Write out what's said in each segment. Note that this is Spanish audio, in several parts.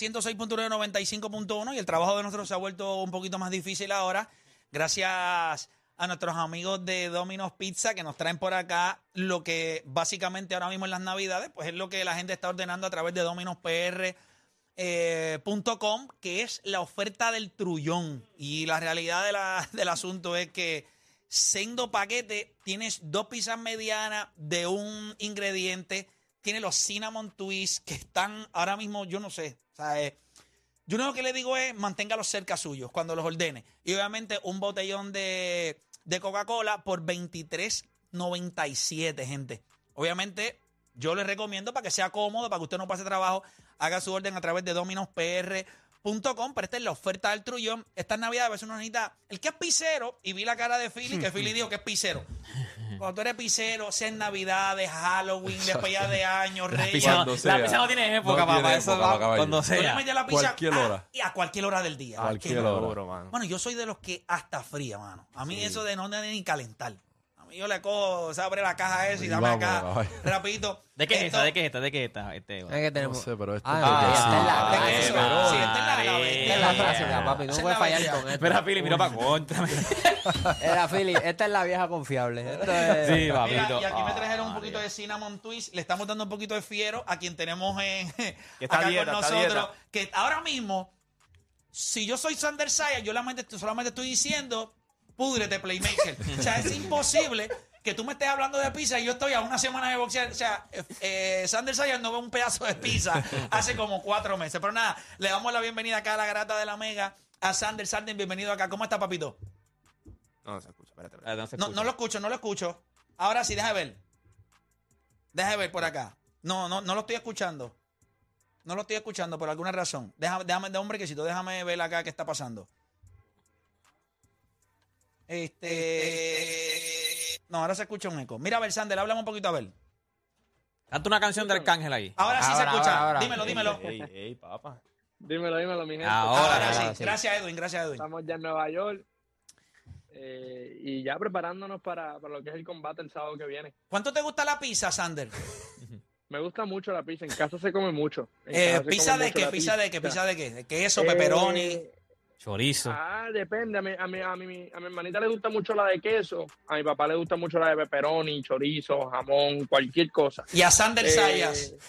Mega 106.1 95.1 y el trabajo de nosotros se ha vuelto un poquito más difícil ahora gracias a nuestros amigos de Domino's Pizza que nos traen por acá lo que básicamente ahora mismo en las navidades pues es lo que la gente está ordenando a través de dominospr.com que es la oferta del trullón. Y la realidad de la- del asunto es que sendo paquete tienes dos pizzas medianas de un ingrediente tiene los cinnamon twists que están ahora mismo, yo no sé, yo lo que le digo es manténgalos cerca suyos cuando los ordene. Y obviamente un botellón de, de Coca-Cola por 23.97, gente. Obviamente yo les recomiendo para que sea cómodo, para que usted no pase trabajo, haga su orden a través de dominospr.com, pero esta es la oferta del trullón. Esta Navidad a veces uno necesita, el que es pisero, y vi la cara de Philly, que Philly dijo que es pisero. Cuando tú eres pisero, sea en Navidades, Halloween, despedida de años, Reyes. la pizza no tiene época, No papá. tiene Eso época, va cuando Tú le sea. la pizza Cualquier a- hora. y a cualquier hora del día. Cualquier Cualquier hora. Bueno, yo soy de los que hasta fría, mano. A mí eso de no tener ni calentar. Yo le cojo, se abre la caja esa y Y dame vamos, acá caballo. rapidito. ¿De qué es Esto- esta? ¿De qué es esta? ¿De qué es esta? Este, Es que No tenemos. sé, pero esto Ah, es esta es la- ¿De ah, es eso? es Sí, esta es la- la-. Esta es la papi. Esa No es puedes la fallar vieja. con esto. Espera, mira para contra. Era Philly, esta es la vieja confiable. Esto es... Sí, Mira, papito. y aquí me Ah, trajeron un poquito de cinnamon twist. Le estamos dando un poquito de fiero a quien tenemos en, está acá dieta, con está nosotros. dieta. Que ahora mismo, si yo soy Sander Saya, yo solamente, solamente estoy diciendo, púdrete, Playmaker. o sea, es imposible que tú me estés hablando de pizza y yo estoy a una semana de boxear. O sea, eh, Sander Saya no ve un pedazo de pizza hace como cuatro meses. Pero nada, le damos la bienvenida acá a la grata de la Mega. A Sander, Sander, bienvenido acá. ¿Cómo está, papito? No, no se escucha. Espérate, espérate. No se No, escucha. no lo escucho, no lo escucho. Ahora sí, déjame ver. Déjame ver por acá. No, no, no lo estoy escuchando. No lo estoy escuchando por alguna razón. Déjame, déjame, de hombre quesito, déjame ver acá qué está pasando. Este. No, ahora se escucha un eco. Mira, a ver, Sander, háblame un poquito a ver. Canta una canción de Arcángel ahí. Ahora sí se escucha. ahora, ahora. Dímelo, dímelo. Ey, ey, papá. Dímelo, dímelo, mi gente. Ahora, Ahora, sí. Gracias, Edwin, gracias, Edwin. Estamos ya en Nueva York eh, y ya preparándonos para, para lo que es el combate el sábado que viene. ¿Cuánto te gusta la pizza, Sander? Me gusta mucho la pizza. En casa se come mucho. En Eh, casa se ¿Pizza come de mucho qué? la ¿Pizza de qué? ¿Pizza de qué? ¿De queso, Eh, pepperoni? Chorizo. Ah, depende. A mi, a, mi, a, mi, a mi hermanita le gusta mucho la de queso. A mi papá le gusta mucho la de pepperoni, chorizo, jamón, cualquier cosa. Y a Sander Eh, Sayas.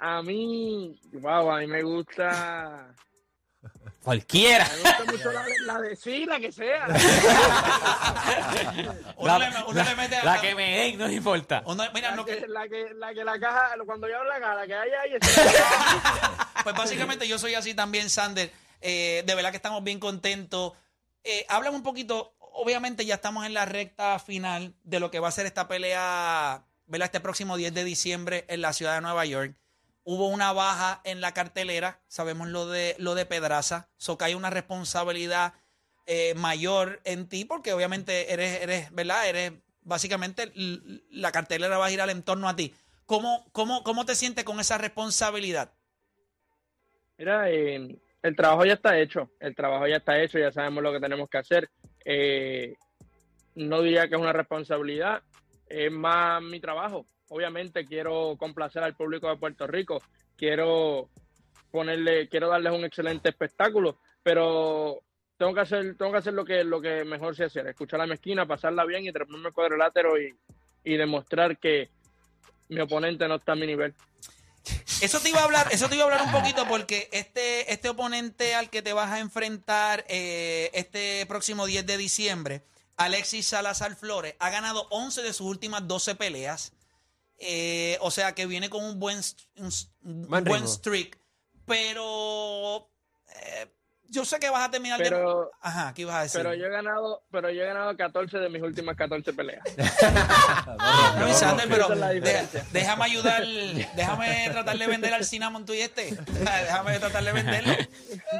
A mí, wow, a mí me gusta. Cualquiera. Me gusta mucho la de, la de sí, la que sea. Uno, le, uno le mete a La que me den, no importa. uno- mira, La que, que, la que, la que la caja, cuando yo abro la caja, la que hay ahí, la Pues básicamente yo soy así también, Sander. Eh, de verdad que estamos bien contentos. Eh, háblame un poquito, obviamente ya estamos en la recta final de lo que va a ser esta pelea, ¿verdad? Este próximo 10 de diciembre en la ciudad de Nueva York. Hubo una baja en la cartelera, sabemos lo de, lo de Pedraza, so que hay una responsabilidad eh, mayor en ti, porque obviamente eres, eres, ¿verdad? Eres básicamente la cartelera va a girar en torno a ti. ¿Cómo, cómo, cómo te sientes con esa responsabilidad? Mira, eh, el trabajo ya está hecho, el trabajo ya está hecho, ya sabemos lo que tenemos que hacer. Eh, no diría que es una responsabilidad, es más mi trabajo. Obviamente quiero complacer al público de Puerto Rico, quiero ponerle, quiero darles un excelente espectáculo, pero tengo que hacer, tengo que hacer lo que, lo que mejor sé hacer, escuchar a mi esquina, pasarla bien y treparme el cuadrilátero y demostrar que mi oponente no está a mi nivel. Eso te iba a hablar, eso te iba a hablar un poquito porque este, este oponente al que te vas a enfrentar eh, este próximo 10 de diciembre, Alexis Salazar Flores, ha ganado 11 de sus últimas 12 peleas. Eh, o sea que viene con un buen, un, un Buen streak. Pero eh, yo sé que vas a terminar de. Pero- Ajá, ¿qué ibas a decir? Pero yo he ganado, pero yo he ganado 14 de mis últimas 14 peleas. No, Sander, pero es de- déjame ayudar, déjame tratar de vender al Cinnamon tú y este. Déjame tratar de venderlo.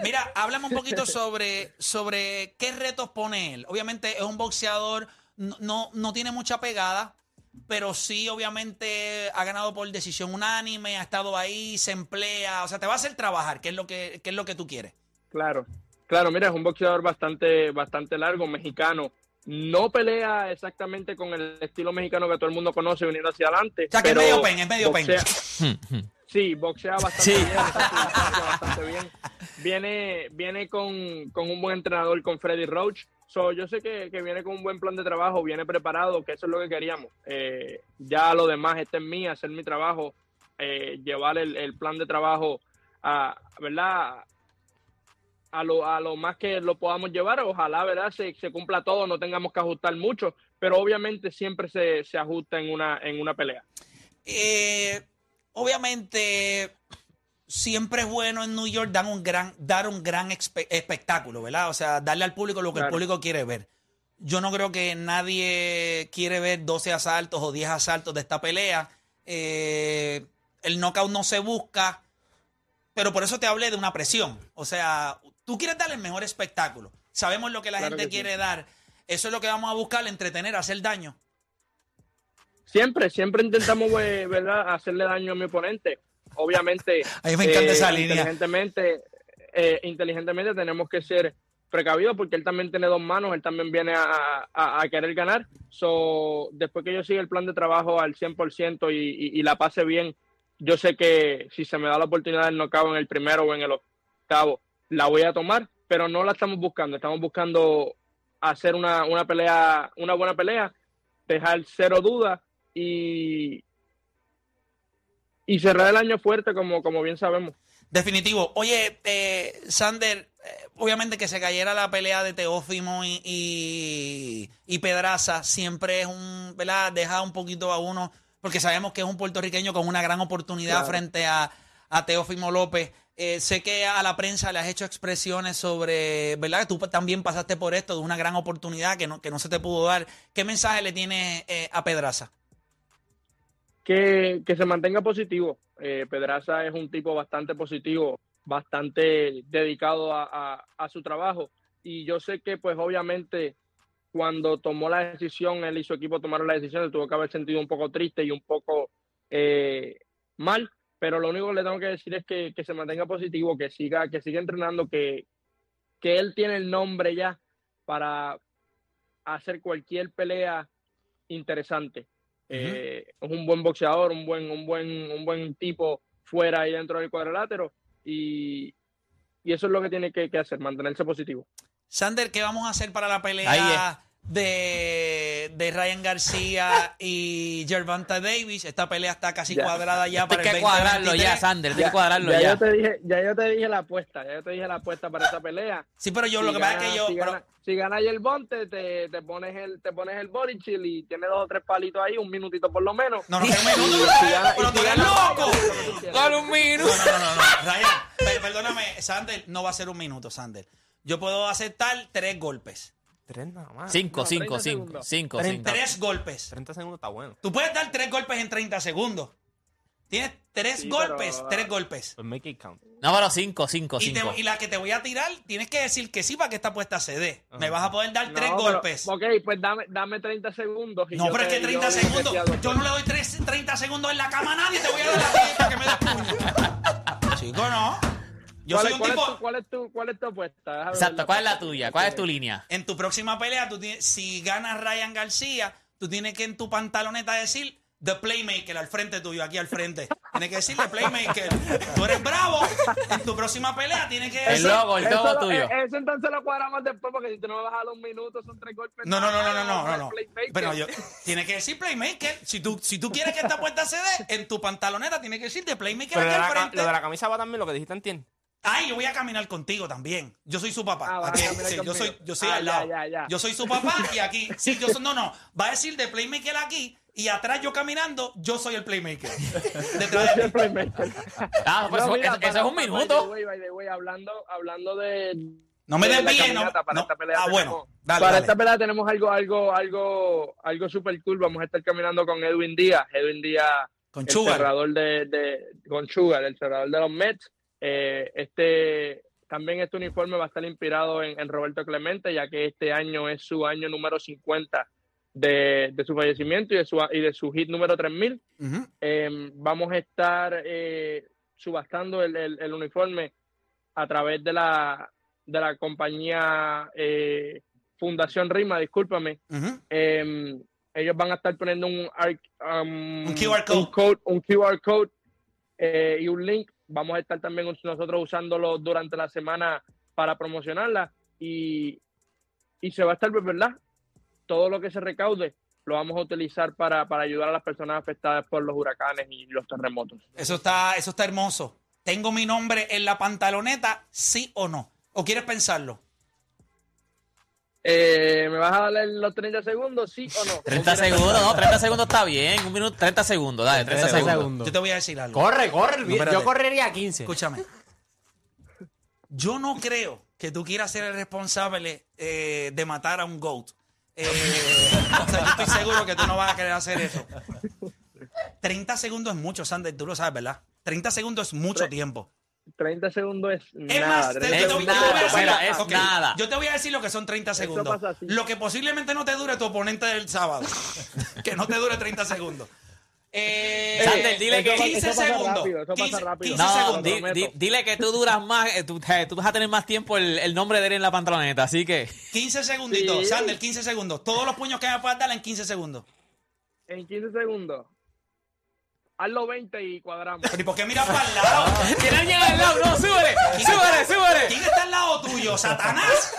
Mira, háblame un poquito sobre, sobre qué retos pone él. Obviamente es un boxeador, no, no, no tiene mucha pegada, pero sí, obviamente, ha ganado por decisión unánime, ha estado ahí, se emplea, o sea, te va a hacer trabajar, que es lo que, que es lo que tú quieres. Claro, claro, mira, es un boxeador bastante, bastante largo, mexicano. No pelea exactamente con el estilo mexicano que todo el mundo conoce viniendo hacia adelante. O sea, que es medio pen, es medio pen. boxea- Sí, boxea bastante Sí. bien, bastante bien. Viene, viene con, con un buen entrenador, con Freddy Roach. So, yo sé que, que viene con un buen plan de trabajo, viene preparado, que eso es lo que queríamos. Eh, ya lo demás está en mí, hacer mi trabajo, eh, llevar el, el plan de trabajo a, ¿verdad? A lo, a lo más que lo podamos llevar, ojalá, ¿verdad? Se, se cumpla todo, no tengamos que ajustar mucho, pero obviamente siempre se, se ajusta en una, en una pelea. Eh, obviamente, siempre es bueno en New York dar un gran, dar un gran espe- espectáculo, ¿verdad? O sea, darle al público lo que el público quiere ver. Yo no creo que nadie quiere ver 12 asaltos o 10 asaltos de esta pelea. Eh, el knockout no se busca, pero por eso te hablé de una presión. O sea, tú quieres dar el mejor espectáculo. Sabemos lo que la Claro gente que sí. quiere dar. Eso es lo que vamos a buscar, entretener, hacer daño. Siempre, siempre intentamos, eh, ¿verdad?, hacerle daño a mi oponente. Obviamente, A mí me encanta eh, esa línea. Inteligentemente, eh, inteligentemente tenemos que ser precavidos porque él también tiene dos manos, él también viene a, a- a querer ganar. So, después que yo siga el plan de trabajo al 100% y, y, y la pase bien, yo sé que si se me da la oportunidad del knockout en el primero o en el octavo, la voy a tomar, pero no la estamos buscando. Estamos buscando hacer una, una pelea, una buena pelea, dejar cero dudas y, y cerrar el año fuerte, como, como bien sabemos. Definitivo. Oye, eh, Sander, eh, obviamente que se cayera la pelea de Teófimo y, y, y Pedraza siempre es un, ¿verdad? Deja un poquito a uno, porque sabemos que es un puertorriqueño con una gran oportunidad Claro. frente a, a Teófimo López. Eh, sé que a la prensa le has hecho expresiones sobre, ¿verdad? Que tú también pasaste por esto, de una gran oportunidad que no, que no se te pudo dar. ¿Qué mensaje le tienes eh, a Pedraza? que, que se mantenga positivo. Eh, Pedraza es un tipo bastante positivo, bastante dedicado a, a- a su trabajo. Y yo sé que, pues, obviamente, cuando tomó la decisión, él y su equipo tomaron la decisión, se tuvo que haber sentido un poco triste y un poco eh, mal. Pero lo único que le tengo que decir es que, que se mantenga positivo, que siga, que siga entrenando, que, que él tiene el nombre ya para hacer cualquier pelea interesante. Eh, es un buen boxeador, un buen, un buen, un buen tipo fuera y dentro del cuadrilátero y, y eso es lo que tiene que, que hacer, mantenerse positivo. Sander, ¿qué vamos a hacer para la pelea de, de Ryan García y Gervonta Davis? Esta pelea está casi Ya. cuadrada ya para Tienes el que cuadrarlo 2023. ya, Sander. Tienes que cuadrarlo ya, ya. yo te dije, ya yo te dije la apuesta, ya yo te dije la apuesta para esa pelea. Sí, pero yo Si lo que pasa es que yo... si, pero- gana, si gana el Bonte, te, te pones el, te pones el body chill y tienes dos o tres palitos ahí, un minutito por lo menos. no, no, que un Y minuto, si gana- pero tú eres loco. Dale un No, minuto. no, no, no, no. Ryan, per- perdóname, Sander, no va a ser un minuto, Sander. Yo puedo aceptar tres golpes. Tres nada más. Cinco, No, cinco, 30 cinco, cinco, Treinta. cinco. Tres golpes. 30 segundos está bueno. Tú puedes dar tres golpes en 30 segundos. Tienes tres Sí, golpes, pero- tres golpes. Pues make it count. No, pero cinco, cinco, Y, te- cinco. y la que te voy a tirar, tienes que decir que sí para que esta apuesta se dé. Me Ajá. vas a poder dar tres No, pero- golpes. ok, pues dame, dame 30 segundos. y No, yo pero es te- que yo 30 digo que segundos. Yo no le doy tres- 30 segundos en la cama a nadie. Te voy a dar la para que me des puño. Chico, no. Yo ¿Cuál, soy es- un cuál tipo. es tu, cuál, es tu, ¿Cuál es tu apuesta? Exacto. ¿Cuál es la tuya? ¿Cuál es tu línea? En tu próxima pelea, tú tienes, si ganas Ryan García, tú tienes que en tu pantaloneta decir The Playmaker al frente tuyo, aquí al frente. Tienes que decirle Playmaker. Tú eres bravo. En tu próxima pelea tienes que El decir. logo, el Eso, logo lo- tuyo. eh, eso entonces lo cuadramos después, porque si tú no me vas a dar un minuto, son tres golpes. No, no, no, no, no, no, no, el no. Pero yo, tienes que decir Playmaker. Si tú, si tú quieres que esta puerta se dé, en tu pantaloneta tienes que decir de Playmaker Pero aquí de, al la, frente. lo de la camisa va también, lo que dijiste en tienda. Ay, yo voy a caminar contigo también. Yo soy su papá. Ah, Aquí, sí, yo soy, yo soy Ah, al lado. ya, ya. Yo soy su papá y aquí. Sí, yo soy, no, no. Va a decir de Playmaker aquí y atrás yo caminando, yo soy el Playmaker. Detrás de el playmaker. Ah, pues No, mira, eso- es un by the minuto. way, by the way, hablando, hablando de. No me de desvíes, no. Para no. esta pelea Ah, tenemos- bueno. Dale, para dale. esta pelea tenemos algo, algo, algo, algo super cool. Vamos a estar caminando con Edwin Díaz. Edwin Díaz, Con el Sugar. cerrador de, de, con Sugar, el cerrador de los Mets. Eh, este también este uniforme va a estar inspirado en, en Roberto Clemente, ya que este año es su año número 50 de, de su fallecimiento y de su, y de su hit número 3000. Ujú. Eh, vamos a estar eh, subastando el, el- el uniforme a través de la, de la compañía eh, Fundación Rima, discúlpame. Eh, ellos van a estar poniendo un, um, Un QR code. un, code- un QR code eh, y un link. Vamos a estar también nosotros usándolo durante la semana para promocionarla y, y se va a estar, pues, ¿verdad? Todo lo que se recaude lo vamos a utilizar para, para ayudar a las personas afectadas por los huracanes y los terremotos. Eso está, eso está hermoso. ¿Tengo mi nombre en la pantaloneta, sí o no? ¿O quieres pensarlo? Eh, ¿Me vas a dar los 30 segundos, sí o no? 30 segundos, no, 30 segundos está bien. Un minuto, 30 segundos, dale, 30 30 segundos. segundos. Yo te voy a decir algo. Corre, corre. No, yo correría a 15. Escúchame. Yo no creo que tú quieras ser el responsable eh, de matar a un GOAT. Eh, o sea, yo estoy seguro que tú no vas a querer hacer eso. 30 segundos es mucho, Sander, tú lo sabes, ¿verdad? 30 segundos es mucho tiempo. 30 segundos es Es nada. más, te- 30 yo te- Es te voy a nada, decir- mira, es ok, nada. Yo te voy a decir lo que son 30 segundos. Lo que posiblemente no te dure tu oponente del sábado. que no te dure 30 segundos. Eh, Sander, dile que- 15 eso pasa segundos. rápido, eso pasa 15 rápido. 15 No, segundos. di- prometo. di- dile que tú duras más, eh, tú, eh, tú vas a tener más tiempo el, el nombre de él en la pantaloneta, así que 15 segunditos. Sí. Sander, 15 segundos. Todos los puños que me puedas dar en 15 segundos. En 15 segundos. Hazlo 20 y cuadramos. Pero ¿y por qué miras para el lado? ¿Quién llega al lado? No, súbele, súbele, súbele. ¿Quién está al lado tuyo? ¿Satanás?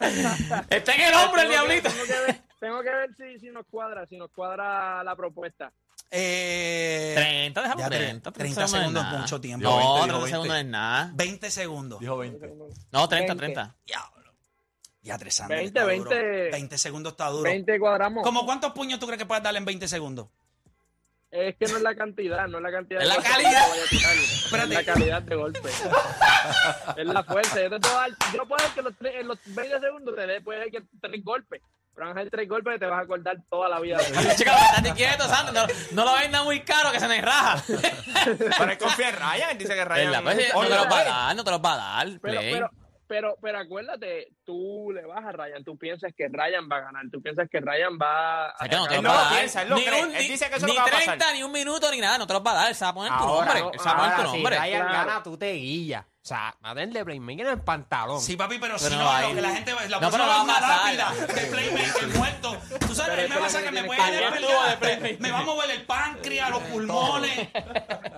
Está en el hombro el diablito. Tengo que ver, tengo que ver si, si nos cuadra, si nos cuadra la propuesta. Eh, 30, déjalo Ya, 30. 30 no segundos es mucho tiempo. No, 20, 30 dijo segundos 20. es nada. 20 segundos. Dijo 20. No, 30, 20. 30. Diablo. Ya, tres Sander, 20, está duro. 20. 20 segundos está duro. 20 y cuadramos. ¿Cómo cuántos puños tú crees que puedes darle en 20 segundos? Es que no es la cantidad, no es la cantidad. Es la de calidad. a. Es la calidad de golpe. es la fuerza. Yo te puedo dar, yo puedo dar que los tres- en los 20 segundos te dé, puede que tres golpes. Pero van a ser tres golpes que te vas a acordar toda la vida. Chica, estate quieto, Santo. No, no lo venda muy caro que se me raja. Pero él confía en Ryan, él dice que Ryan. Pues, no te los va a dar, no te los va a dar. Pero, pero, pero acuérdate, tú le vas a Ryan, tú piensas que Ryan va a ganar, tú piensas que Ryan va a... O sea, que no Él no va lo piensa, él lo ni cree. un- Él dice que eso es ni lo que va a 30, pasar. ni un minuto, ni nada. No te los va a dar. Se va a poner tu Ahora, nombre. no, se va a poner tu ahora, si nombre. Ryan Claro. gana, tú te guillas. O sea, matenle playmaker en el pantalón. Sí, papi, pero, Pero si no va a lo que la gente la No, pero va a va más pasar. rápida de Playmaker muerto. Tú sabes, Pero a mí me pasa es lo que me puede Playmaker. me va a mover el páncreas, los pulmones,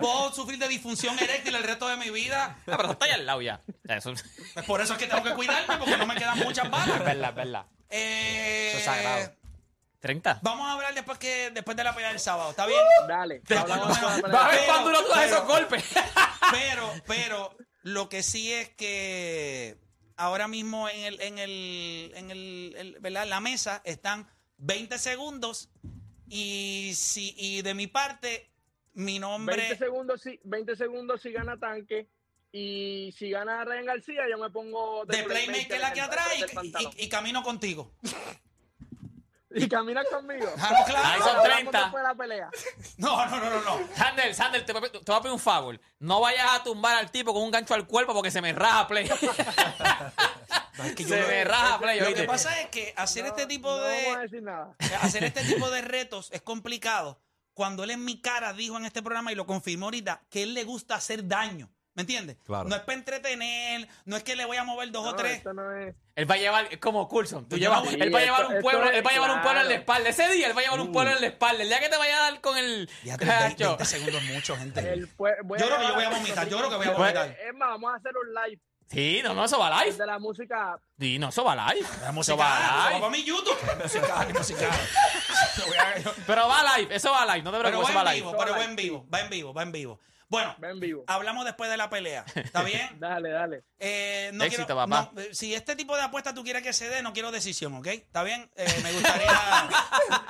puedo sufrir de disfunción eréctil el resto de mi vida. Ah, pero está ahí al lado ya. Eso- Pues por eso es que tengo que cuidarme, porque no me quedan muchas Es balas. verdad, es verdad. Eh, Eso es sagrado. 30. Vamos a hablar después que después de la pelea del sábado, ¿está bien? Dale. Va a ver cuán duro esos golpes. Pero, pero, lo que sí es que ahora mismo en el, en el, en el, el- ¿verdad? la mesa están 20 segundos y si, y de mi parte, mi 20 nombre. segundos, si, 20 segundos si gana tanque. Y si gana Ryan García, yo me pongo De playmaker aquí en el atrás y camino contigo. y camina conmigo. Ah, claro. Ahí son Hablamos 30. después de la pelea. No, no, no, no, no. Sander, Sander, te, voy a- te voy a pedir un favor. No vayas a tumbar al tipo con un gancho al cuerpo porque se me raja play. que se me raja play. Lo ¿oíste? que pasa es que hacer este tipo No vamos a de decir nada. hacer este tipo de retos es complicado. Cuando él en mi cara dijo en este programa y lo confirmó ahorita que él le gusta hacer daño. ¿Me entiendes? Claro. No es para entretener, no es que le voy a mover dos o No, tres. esto no es. Él va a llevar, es como Coulson. Tú llevas, no- él va a Sí, llevar esto- un pueblo, él va a llevar un pueblo en la claro. espalda. Ese día él va a llevar un Uh. pueblo en la espalda. El día que te vaya a dar con el. Ya te 20, Cacho. segundos es mucho, gente. Yo creo que yo voy a vomitar, yo creo que voy a Pues- vomitar. Es más, vamos a hacer un live Sí, no, no, eso va live. de la música. Sí, no, eso va live. La Eso va eso va live. para mi YouTube. Musical, musical. Pero va live, eso va live. No te Pero preocupes, eso va va en live. vivo, pero va en vivo, va en vivo, va en vivo. Bueno, Ven vivo. hablamos después de la pelea. ¿Está bien? Dale, dale. Eh, no Éxito, quiero- papá. no, eh, si este tipo de apuestas tú quieres que se dé, no quiero decisión, ¿ok? ¿Está bien? Eh, me gustaría.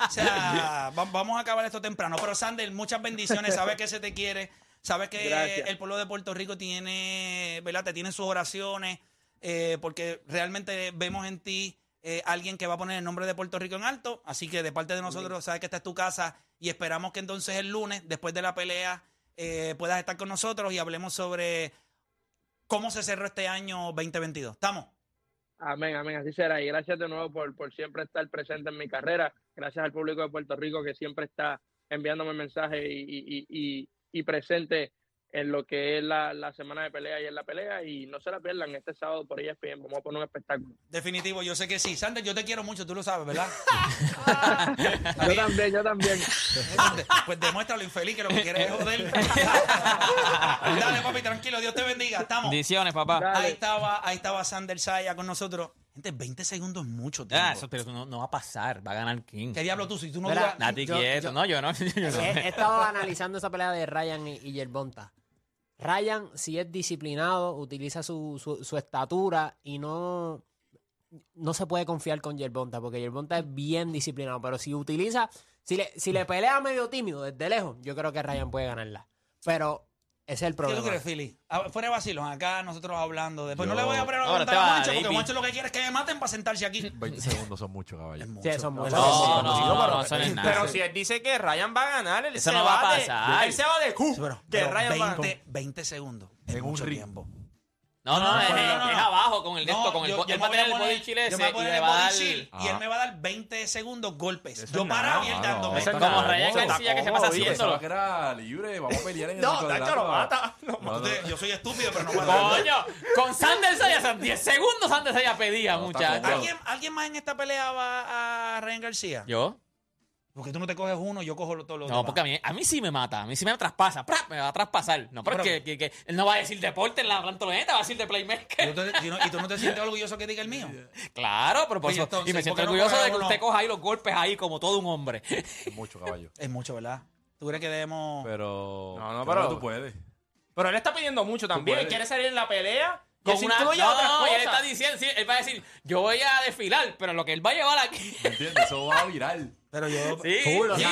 o sea, va- vamos a acabar esto temprano. Pero, Sander, muchas bendiciones. Sabes que se te quiere. Sabes que Gracias. el pueblo de Puerto Rico tiene, ¿verdad? Te tiene sus oraciones. eh, porque realmente vemos en ti eh, alguien que va a poner el nombre de Puerto Rico en alto. Así que de parte de nosotros, sabes que esta es tu casa. Y esperamos que entonces el lunes, después de la pelea, eh, puedas estar con nosotros y hablemos sobre cómo se cerró este año 2022. ¿Estamos? Amén, amén, así será. Y gracias de nuevo por, por siempre estar presente en mi carrera. Gracias al público de Puerto Rico que siempre está enviándome mensajes y, y, y, presente en lo que es la, la semana de pelea y en la pelea. Y no se la pierdan este sábado por ESPN. Vamos a poner un espectáculo. Definitivo, yo sé que sí. Sander, yo te quiero mucho, tú lo sabes, ¿verdad? Yo también, yo también. pues demuestra lo infeliz que lo que quieres es joder. Dale, papi, tranquilo, Dios te bendiga. Estamos. Bendiciones, papá. Dale. Ahí estaba, ahí estaba Sander Saya con nosotros. Gente, 20 segundos es mucho tiempo. Ah, eso, pero eso no, no va a pasar. Va a ganar King. ¿Qué diablo tú? Si tú no Nati quieto. yo- no, yo no. yo no. He, he estado analizando esa pelea de Ryan y, y Yerbonta. Ryan, si es disciplinado, utiliza su, su, su estatura y no, no se puede confiar con Yerbonta, porque Yerbonta es bien disciplinado. Pero si utiliza, si le, si le pelea medio tímido desde lejos, yo creo que Ryan puede ganarla. Pero ese es el ¿Qué tú problema. crees, Philly? Ah, Fuera de vacilón, acá nosotros hablando. Después no Yo- le voy a Ahora preguntar te a va, Moncho, porque David. Moncho lo que quiere es que me maten para sentarse aquí. 20 segundos son mucho, caballo. Mucho. Sí, eso es muy No. No, no, no, pero- no, eso no es nada. Pero si él dice que Ryan va a ganar, él Eso se no va va a de- pasar. él se va de Sí, pero- que pero Ryan va a 20, 20 segundos. Es En un mucho ring. tiempo. No, no, No, es, no, no, no, es abajo con el de No, esto, con el yo- yo él va a tener el body chill ese y le el va a dar... shield y él Ah. me va a dar 20 segundos golpes. Eso Yo parado y él dándome. Como. Ryan García que se pasa haciéndolo. Que era libre, vamos a pelear en el No. Tacho lo mata. No, no, no. Yo soy estúpido, pero no puedo. Coño, con Sanders Saya, 10 segundos Sanders Saya pedía, muchachos. cómodo. ¿Alguien, ¿Alguien más en esta pelea va a Ryan García? ¿Yo? Porque tú no te coges uno, yo cojo todos los No, demás. porque a mí, a mí sí me mata, a mí sí me traspasa, ¡pra! me va a traspasar. No, pero, Pero- es que, que- que él no va a decir deporte en la plantoleta, va a decir de Y playmaker. tú te- y no- y tú no te sientes orgulloso que diga el mío. Claro, pero por Oye, eso, entonces, y me ¿por siento no orgulloso de que uno? usted coja ahí los golpes ahí como todo un hombre. Es mucho, caballo. Es mucho, ¿verdad? ¿Tú crees que debemos...? Pero. No, no, pero- tú puedes. Pero él está pidiendo mucho también. Él quiere salir en la pelea. Y Con una, no, no, y él está diciendo, sí, él va a decir, yo voy a desfilar, pero lo que él va a llevar aquí. ¿Me entiendes? Eso va a virar. Pero yo... Sí, Chulo, sí.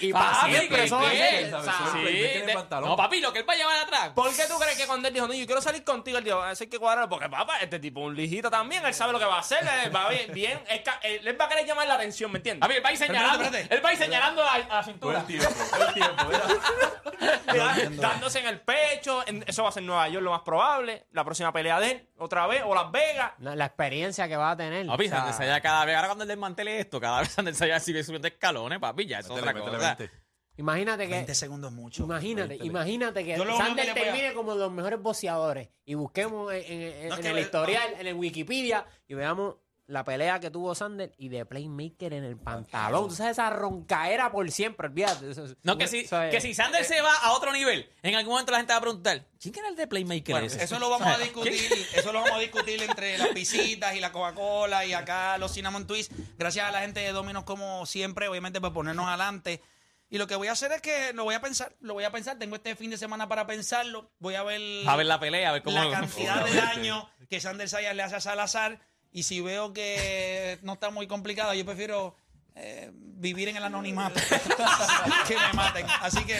y Papi, para siempre, ¿qué eso va a ser, ¿sabes? Sí, es playmaker en de- pantalón. No, papi, lo que él va a llevar atrás. ¿Por qué tú crees que cuando él dijo, no, yo quiero salir contigo, él dijo, eso hay que cuadrarlo? Porque, papá, este tipo es un lijito también, él sabe lo que va a hacer, él va bien, bien él, ca- él- él va a querer llamar la atención, ¿me entiendes? Papi, él va a ir señalando, espérate, él va a ir señalando a, a la Todo cintura. el tiempo, todo el tiempo. mira. Da- dándose en el pecho, en- eso va a ser Nueva York lo más probable, la próxima pelea de él, otra vez, o Las Vegas. La, la experiencia que va a tener. Papi, o sea, Sanders Saya cada vez, ahora cuando él desmantele esto, cada vez Sanders Saya sigue subiendo escalones, papi, ya es Métele, otra métele cosa. 20. imagínate que 20 segundos es mucho. Imagínate, Métele. imagínate que Yo lo único Sander que le voy a- termine como los mejores boxeadores y busquemos en, en- en- No, es en que el le- historial, en el Wikipedia y veamos la pelea que tuvo Sander y de Playmaker en el pantalón. Tú sabes esa roncaera por siempre, olvídate. Eso- No, que si, eso es- que si Sanders se va a otro nivel, en algún momento la gente va a preguntar, ¿quién era el de Playmaker Bueno, ese? eso lo vamos a discutir, eso lo vamos a discutir entre las pisitas y la Coca-Cola y acá los Cinnamon Twists. Gracias a la gente de Dominos como siempre, obviamente por ponernos adelante. Y lo que voy a hacer es que lo voy a pensar, lo voy a pensar. Tengo este fin de semana para pensarlo. Voy a ver, A ver la pelea, a ver cómo... la cantidad de daño que Sander Sayas le hace a Salazar. Y si veo que no está muy complicado, yo prefiero eh, vivir en el anonimato que me maten. Así que,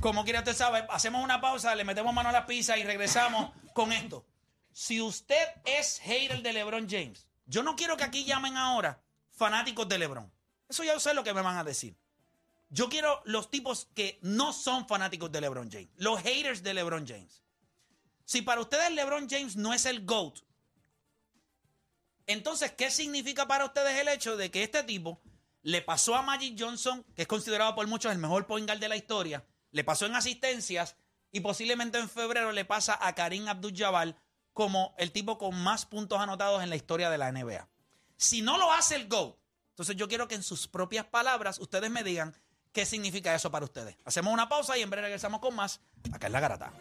como quiera usted sabe, hacemos una pausa, le metemos mano a la pizza y regresamos con esto. Si usted es hater de LeBron James, yo no quiero que aquí llamen ahora fanáticos de LeBron. Eso ya sé lo que me van a decir. Yo quiero los tipos que no son fanáticos de LeBron James, los haters de LeBron James. Si para ustedes LeBron James no es el GOAT, entonces, ¿qué significa para ustedes el hecho de que este tipo le pasó a Magic Johnson, que es considerado por muchos el mejor point guard de la historia, le pasó en asistencias y posiblemente en febrero le pasa a Karim Abdul-Jabbar como el tipo con más puntos anotados en la historia de la NBA. Si no lo hace el GOAT, entonces yo quiero que en sus propias palabras ustedes me digan qué significa eso para ustedes. Hacemos una pausa y en breve regresamos con más acá en La Garata.